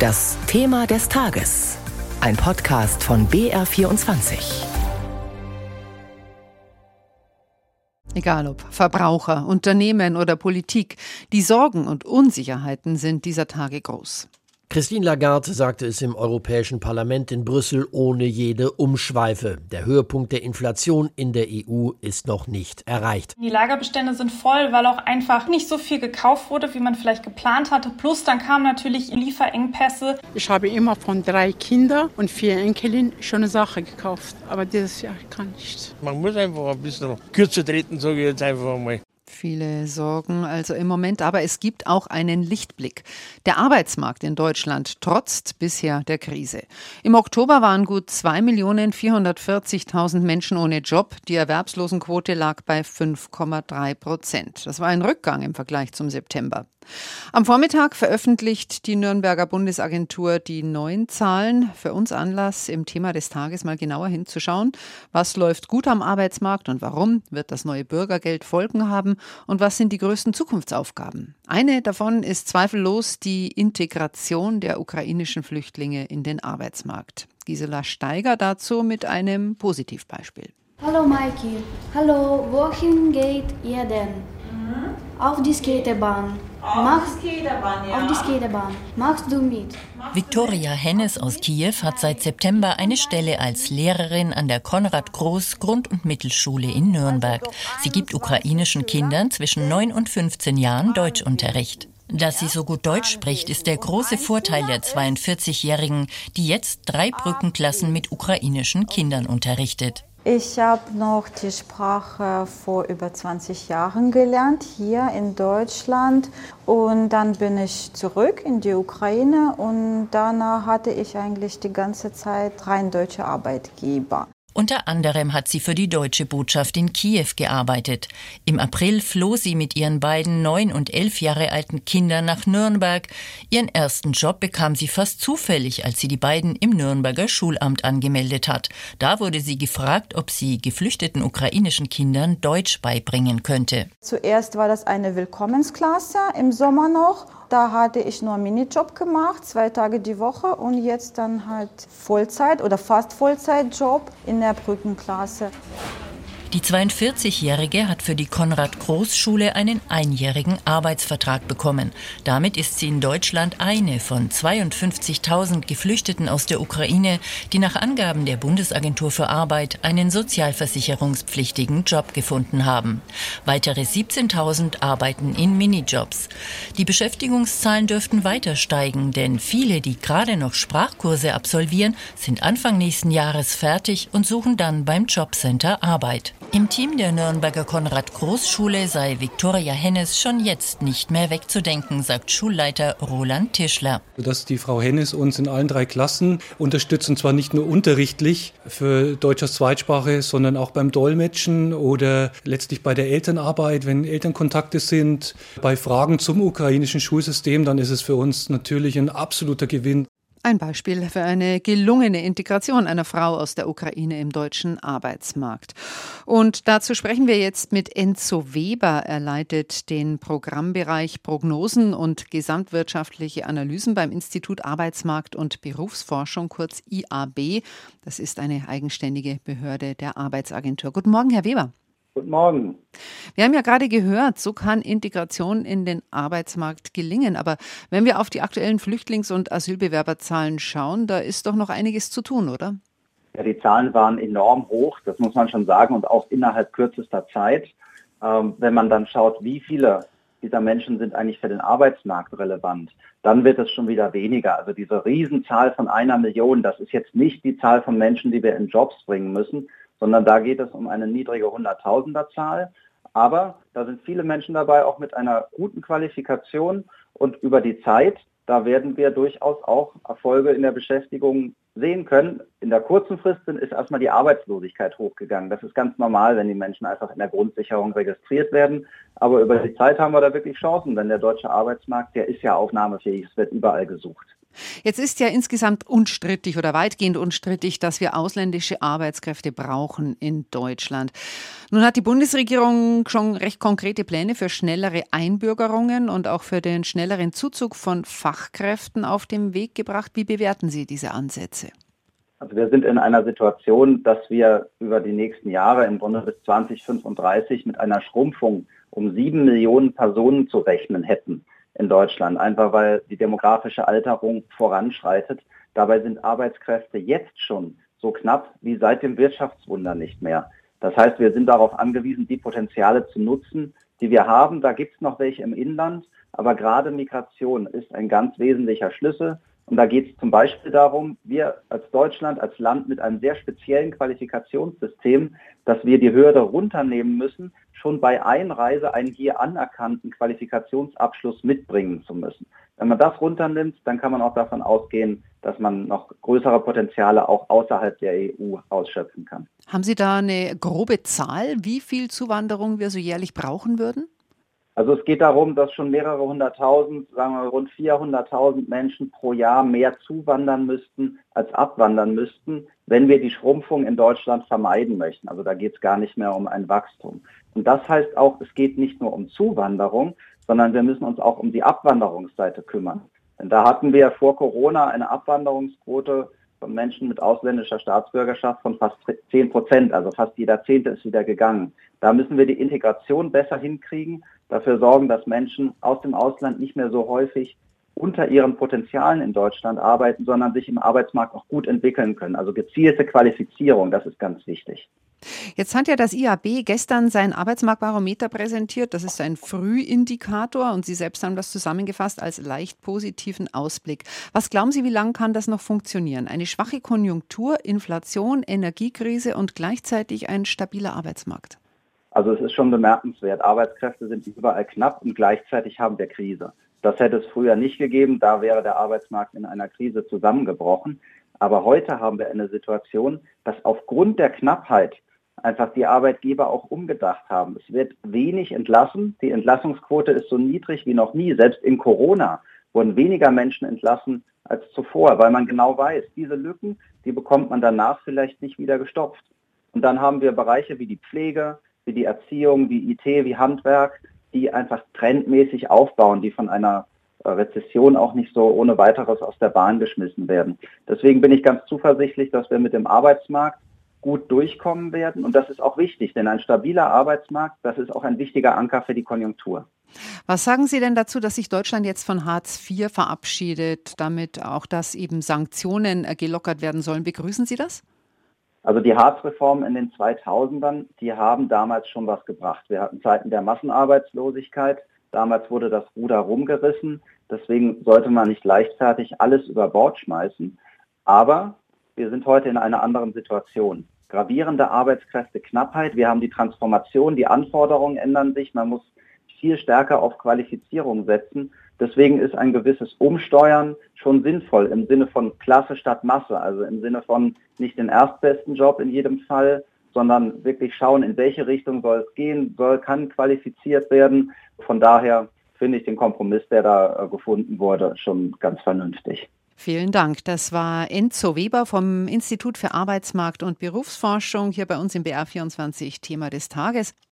Das Thema des Tages. Ein Podcast von BR24. Egal ob Verbraucher, Unternehmen oder Politik, die Sorgen und Unsicherheiten sind dieser Tage groß. Christine Lagarde sagte es im Europäischen Parlament in Brüssel ohne jede Umschweife. Der Höhepunkt der Inflation in der EU ist noch nicht erreicht. Die Lagerbestände sind voll, weil auch einfach nicht so viel gekauft wurde, wie man vielleicht geplant hatte. Plus dann kamen natürlich Lieferengpässe. Ich habe immer von drei Kindern und vier Enkelin schon eine Sache gekauft. Aber dieses Jahr kann ich nicht. Man muss einfach ein bisschen kürzer treten, sage ich jetzt einfach mal. Viele Sorgen also im Moment, aber es gibt auch einen Lichtblick. Der Arbeitsmarkt in Deutschland trotzt bisher der Krise. Im Oktober waren gut 2.440.000 Menschen ohne Job. Die Erwerbslosenquote lag bei 5,3 Prozent. Das war ein Rückgang im Vergleich zum September. Am Vormittag veröffentlicht die Nürnberger Bundesagentur die neuen Zahlen. Für uns Anlass, im Thema des Tages mal genauer hinzuschauen. Was läuft gut am Arbeitsmarkt und warum? Wird das neue Bürgergeld Folgen haben? Und was sind die größten Zukunftsaufgaben? Eine davon ist zweifellos die Integration der ukrainischen Flüchtlinge in den Arbeitsmarkt. Gisela Steiger dazu mit einem Positivbeispiel. Hallo Maiki. Hallo, wohin geht ihr denn? Mhm. Auf die Skatebahn. Auf die Skaterbahn, ja. Auf die Skaterbahn. Machst du mit? Viktoria Hennes aus Kiew hat seit September eine Stelle als Lehrerin an der Konrad Groß Grund- und Mittelschule in Nürnberg. Sie gibt ukrainischen Kindern zwischen 9 und 15 Jahren Deutschunterricht. Dass sie so gut Deutsch spricht, ist der große Vorteil der 42-Jährigen, die jetzt drei Brückenklassen mit ukrainischen Kindern unterrichtet. Ich habe noch die Sprache vor über 20 Jahren gelernt, hier in Deutschland. Und dann bin ich zurück in die Ukraine und danach hatte ich eigentlich die ganze Zeit rein deutsche Arbeitgeber. Unter anderem hat sie für die deutsche Botschaft in Kiew gearbeitet. Im April floh sie mit ihren beiden neun und elf Jahre alten Kindern nach Nürnberg. Ihren ersten Job bekam sie fast zufällig, als sie die beiden im Nürnberger Schulamt angemeldet hat. Da wurde sie gefragt, ob sie geflüchteten ukrainischen Kindern Deutsch beibringen könnte. Zuerst war das eine Willkommensklasse im Sommer noch da hatte ich nur einen Minijob gemacht, zwei Tage die Woche und jetzt dann halt Vollzeit oder fast Vollzeitjob in der Brückenklasse. Die 42-Jährige hat für die Konrad-Groß-Schule einen einjährigen Arbeitsvertrag bekommen. Damit ist sie in Deutschland eine von 52.000 Geflüchteten aus der Ukraine, die nach Angaben der Bundesagentur für Arbeit einen sozialversicherungspflichtigen Job gefunden haben. Weitere 17.000 arbeiten in Minijobs. Die Beschäftigungszahlen dürften weiter steigen, denn viele, die gerade noch Sprachkurse absolvieren, sind Anfang nächsten Jahres fertig und suchen dann beim Jobcenter Arbeit. Im Team der Nürnberger Konrad-Groß-Schule sei Viktoria Hennes schon jetzt nicht mehr wegzudenken, sagt Schulleiter Roland Tischler. Dass die Frau Hennes uns in allen drei Klassen unterstützt, und zwar nicht nur unterrichtlich für Deutsch als Zweitsprache, sondern auch beim Dolmetschen oder letztlich bei der Elternarbeit, wenn Elternkontakte sind, bei Fragen zum ukrainischen Schulsystem, dann ist es für uns natürlich ein absoluter Gewinn. Ein Beispiel für eine gelungene Integration einer Frau aus der Ukraine im deutschen Arbeitsmarkt. Und dazu sprechen wir jetzt mit Enzo Weber. Er leitet den Programmbereich Prognosen und gesamtwirtschaftliche Analysen beim Institut Arbeitsmarkt und Berufsforschung, kurz IAB. Das ist eine eigenständige Behörde der Arbeitsagentur. Guten Morgen, Herr Weber. Guten Morgen. Wir haben ja gerade gehört, so kann Integration in den Arbeitsmarkt gelingen. Aber wenn wir auf die aktuellen Flüchtlings- und Asylbewerberzahlen schauen, da ist doch noch einiges zu tun, oder? Ja, die Zahlen waren enorm hoch, das muss man schon sagen, und auch innerhalb kürzester Zeit. Ähm, wenn man dann schaut, wie viele dieser Menschen sind eigentlich für den Arbeitsmarkt relevant, dann wird es schon wieder weniger. Also diese Riesenzahl von einer Million, das ist jetzt nicht die Zahl von Menschen, die wir in Jobs bringen müssen, sondern da geht es um eine niedrige Hunderttausender-Zahl. Aber da sind viele Menschen dabei, auch mit einer guten Qualifikation und über die Zeit, da werden wir durchaus auch Erfolge in der Beschäftigung sehen können. In der kurzen Frist ist erstmal die Arbeitslosigkeit hochgegangen. Das ist ganz normal, wenn die Menschen einfach in der Grundsicherung registriert werden. Aber über die Zeit haben wir da wirklich Chancen, denn der deutsche Arbeitsmarkt, der ist ja aufnahmefähig, es wird überall gesucht. Jetzt ist ja insgesamt unstrittig oder weitgehend unstrittig, dass wir ausländische Arbeitskräfte brauchen in Deutschland. Nun hat die Bundesregierung schon recht konkrete Pläne für schnellere Einbürgerungen und auch für den schnelleren Zuzug von Fachkräften auf den Weg gebracht. Wie bewerten Sie diese Ansätze? Also wir sind in einer Situation, dass wir über die nächsten Jahre im Grunde bis 2035 mit einer Schrumpfung um sieben Millionen Personen zu rechnen hätten in Deutschland, einfach weil die demografische Alterung voranschreitet. Dabei sind Arbeitskräfte jetzt schon so knapp wie seit dem Wirtschaftswunder nicht mehr. Das heißt, wir sind darauf angewiesen, die Potenziale zu nutzen, die wir haben. Da gibt es noch welche im Inland, aber gerade Migration ist ein ganz wesentlicher Schlüssel. Und da geht es zum Beispiel darum, wir als Deutschland, als Land mit einem sehr speziellen Qualifikationssystem, dass wir die Hürde runternehmen müssen, schon bei Einreise einen hier anerkannten Qualifikationsabschluss mitbringen zu müssen. Wenn man das runternimmt, dann kann man auch davon ausgehen, dass man noch größere Potenziale auch außerhalb der EU ausschöpfen kann. Haben Sie da eine grobe Zahl, wie viel Zuwanderung wir so jährlich brauchen würden? Also es geht darum, dass schon mehrere hunderttausend, sagen wir rund 400.000 Menschen pro Jahr mehr zuwandern müssten als abwandern müssten, wenn wir die Schrumpfung in Deutschland vermeiden möchten. Also da geht es gar nicht mehr um ein Wachstum. Und das heißt auch, es geht nicht nur um Zuwanderung, sondern wir müssen uns auch um die Abwanderungsseite kümmern. Denn da hatten wir vor Corona eine Abwanderungsquote von Menschen mit ausländischer Staatsbürgerschaft von fast 10 Prozent, also fast jeder Zehnte ist wieder gegangen. Da müssen wir die Integration besser hinkriegen, dafür sorgen, dass Menschen aus dem Ausland nicht mehr so häufig unter ihren Potenzialen in Deutschland arbeiten, sondern sich im Arbeitsmarkt auch gut entwickeln können. Also gezielte Qualifizierung, das ist ganz wichtig. Jetzt hat ja das IAB gestern sein Arbeitsmarktbarometer präsentiert. Das ist ein Frühindikator und Sie selbst haben das zusammengefasst als leicht positiven Ausblick. Was glauben Sie, wie lange kann das noch funktionieren? Eine schwache Konjunktur, Inflation, Energiekrise und gleichzeitig ein stabiler Arbeitsmarkt? Also es ist schon bemerkenswert. Arbeitskräfte sind überall knapp und gleichzeitig haben wir Krise. Das hätte es früher nicht gegeben. Da wäre der Arbeitsmarkt in einer Krise zusammengebrochen. Aber heute haben wir eine Situation, dass aufgrund der Knappheit einfach die Arbeitgeber auch umgedacht haben. Es wird wenig entlassen. Die Entlassungsquote ist so niedrig wie noch nie. Selbst in Corona wurden weniger Menschen entlassen als zuvor, weil man genau weiß, diese Lücken, die bekommt man danach vielleicht nicht wieder gestopft. Und dann haben wir Bereiche wie die Pflege, wie die Erziehung, wie IT, wie Handwerk, die einfach trendmäßig aufbauen, die von einer äh, Rezession auch nicht so ohne weiteres aus der Bahn geschmissen werden. Deswegen bin ich ganz zuversichtlich, dass wir mit dem Arbeitsmarkt gut durchkommen werden. Und das ist auch wichtig, denn ein stabiler Arbeitsmarkt, das ist auch ein wichtiger Anker für die Konjunktur. Was sagen Sie denn dazu, dass sich Deutschland jetzt von Hartz IV verabschiedet, damit auch, dass eben Sanktionen äh, gelockert werden sollen? Begrüßen Sie das? Also die Hartz-Reformen in den 2000ern, die haben damals schon was gebracht. Wir hatten Zeiten der Massenarbeitslosigkeit. Damals wurde das Ruder rumgerissen. Deswegen sollte man nicht leichtfertig alles über Bord schmeißen. Aber wir sind heute in einer anderen Situation. Gravierende Arbeitskräfteknappheit. Wir haben die Transformation, die Anforderungen ändern sich. Man muss viel stärker auf Qualifizierung setzen. Deswegen ist ein gewisses Umsteuern schon sinnvoll im Sinne von Klasse statt Masse, also im Sinne von nicht den erstbesten Job in jedem Fall, sondern wirklich schauen, in welche Richtung soll es gehen, soll, kann qualifiziert werden. Von daher finde ich den Kompromiss, der da äh, gefunden wurde, schon ganz vernünftig. Vielen Dank. Das war Enzo Weber vom Institut für Arbeitsmarkt und Berufsforschung hier bei uns im BR24 Thema des Tages.